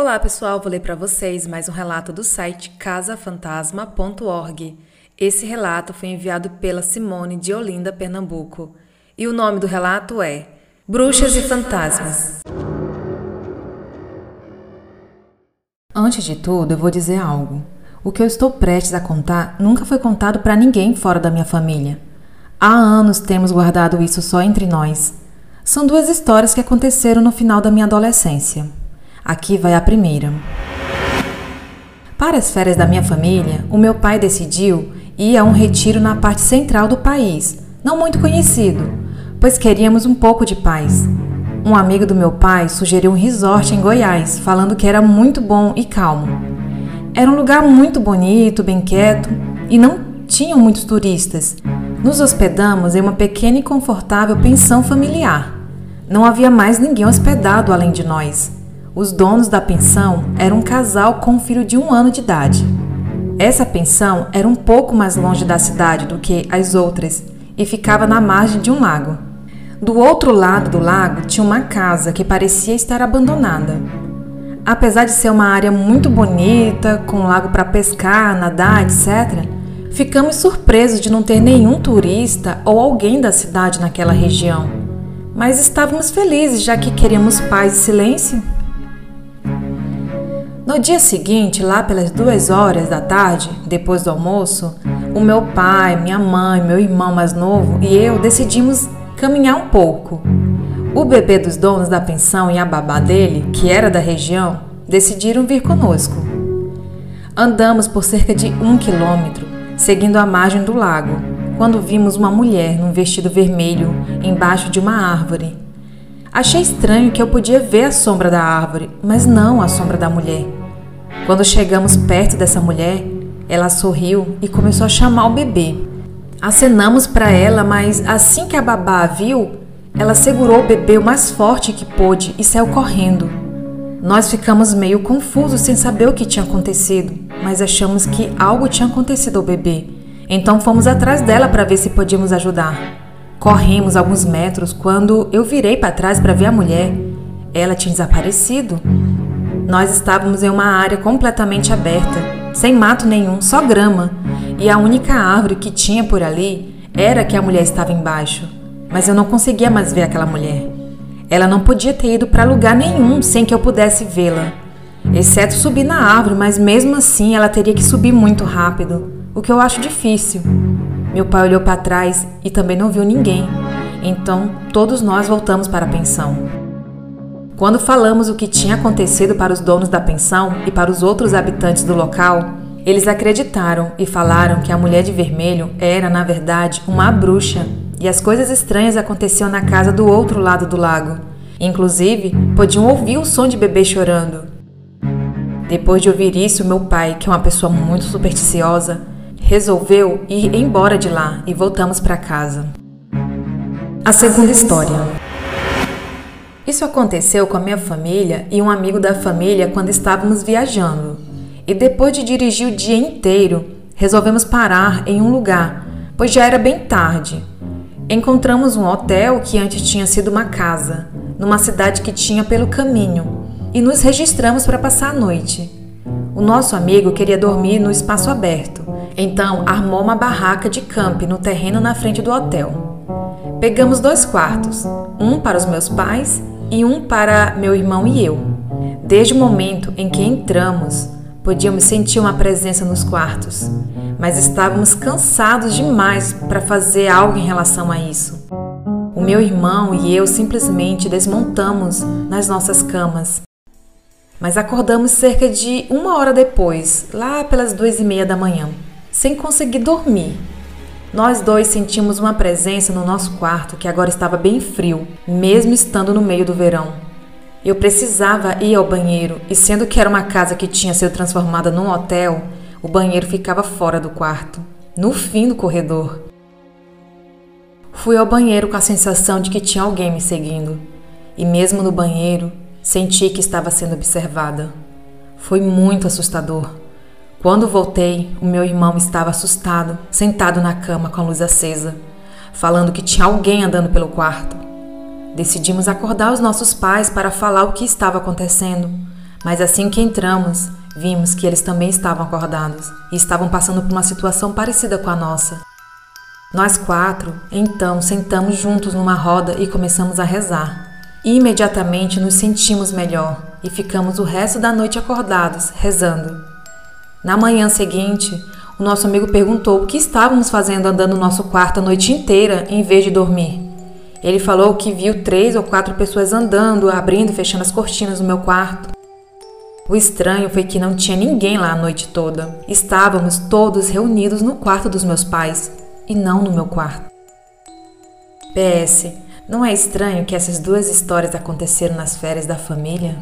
Olá pessoal, vou ler para vocês mais um relato do site casafantasma.org. Esse relato foi enviado pela Simone de Olinda, Pernambuco. E o nome do relato é Bruxas e Fantasmas. Antes de tudo, eu vou dizer algo. O que eu estou prestes a contar nunca foi contado para ninguém fora da minha família. Há anos temos guardado isso só entre nós. São duas histórias que aconteceram no final da minha adolescência. Aqui vai a primeira. Para as férias da minha família, o meu pai decidiu ir a um retiro na parte central do país, não muito conhecido, pois queríamos um pouco de paz. Um amigo do meu pai sugeriu um resort em Goiás, falando que era muito bom e calmo. Era um lugar muito bonito, bem quieto e não tinham muitos turistas. Nos hospedamos em uma pequena e confortável pensão familiar. Não havia mais ninguém hospedado além de nós. Os donos da pensão eram um casal com um filho de um ano de idade. Essa pensão era um pouco mais longe da cidade do que as outras e ficava na margem de um lago. Do outro lado do lago tinha uma casa que parecia estar abandonada. Apesar de ser uma área muito bonita, com um lago para pescar, nadar, etc., ficamos surpresos de não ter nenhum turista ou alguém da cidade naquela região. Mas estávamos felizes já que queríamos paz e silêncio. No dia seguinte, lá pelas duas horas da tarde, depois do almoço, o meu pai, minha mãe, meu irmão mais novo e eu decidimos caminhar um pouco. O bebê dos donos da pensão e a babá dele, que era da região, decidiram vir conosco. Andamos por cerca de um quilômetro, seguindo a margem do lago, quando vimos uma mulher num vestido vermelho embaixo de uma árvore. Achei estranho que eu podia ver a sombra da árvore, mas não a sombra da mulher. Quando chegamos perto dessa mulher, ela sorriu e começou a chamar o bebê. Acenamos para ela, mas assim que a babá a viu, ela segurou o bebê o mais forte que pôde e saiu correndo. Nós ficamos meio confusos sem saber o que tinha acontecido, mas achamos que algo tinha acontecido ao bebê. Então fomos atrás dela para ver se podíamos ajudar. Corremos alguns metros quando eu virei para trás para ver a mulher. Ela tinha desaparecido. Nós estávamos em uma área completamente aberta, sem mato nenhum, só grama, e a única árvore que tinha por ali era que a mulher estava embaixo. Mas eu não conseguia mais ver aquela mulher. Ela não podia ter ido para lugar nenhum sem que eu pudesse vê-la, exceto subir na árvore, mas mesmo assim ela teria que subir muito rápido, o que eu acho difícil. Meu pai olhou para trás e também não viu ninguém. Então, todos nós voltamos para a pensão. Quando falamos o que tinha acontecido para os donos da pensão e para os outros habitantes do local, eles acreditaram e falaram que a mulher de vermelho era, na verdade, uma bruxa e as coisas estranhas aconteciam na casa do outro lado do lago. Inclusive, podiam ouvir o som de bebê chorando. Depois de ouvir isso, meu pai, que é uma pessoa muito supersticiosa, resolveu ir embora de lá e voltamos para casa. A segunda história. Isso aconteceu com a minha família e um amigo da família quando estávamos viajando. E depois de dirigir o dia inteiro, resolvemos parar em um lugar, pois já era bem tarde. Encontramos um hotel que antes tinha sido uma casa, numa cidade que tinha pelo caminho, e nos registramos para passar a noite. O nosso amigo queria dormir no espaço aberto, então armou uma barraca de camp no terreno na frente do hotel. Pegamos dois quartos, um para os meus pais e um para meu irmão e eu. Desde o momento em que entramos, podíamos sentir uma presença nos quartos, mas estávamos cansados demais para fazer algo em relação a isso. O meu irmão e eu simplesmente desmontamos nas nossas camas. Mas acordamos cerca de uma hora depois, lá pelas duas e meia da manhã, sem conseguir dormir nós dois sentimos uma presença no nosso quarto que agora estava bem frio, mesmo estando no meio do verão. Eu precisava ir ao banheiro e, sendo que era uma casa que tinha sido transformada num hotel, o banheiro ficava fora do quarto, no fim do corredor. Fui ao banheiro com a sensação de que tinha alguém me seguindo, e mesmo no banheiro, senti que estava sendo observada. Foi muito assustador. Quando voltei, o meu irmão estava assustado, sentado na cama com a luz acesa, falando que tinha alguém andando pelo quarto. Decidimos acordar os nossos pais para falar o que estava acontecendo, Mas assim que entramos, vimos que eles também estavam acordados e estavam passando por uma situação parecida com a nossa. Nós quatro, então, sentamos juntos numa roda e começamos a rezar. Imediatamente nos sentimos melhor e ficamos o resto da noite acordados, rezando. Na manhã seguinte, o nosso amigo perguntou o que estávamos fazendo andando no nosso quarto a noite inteira em vez de dormir. Ele falou que viu três ou quatro pessoas andando, abrindo e fechando as cortinas no meu quarto. O estranho foi que não tinha ninguém lá a noite toda. Estávamos todos reunidos no quarto dos meus pais e não no meu quarto. PS, não é estranho que essas duas histórias aconteceram nas férias da família?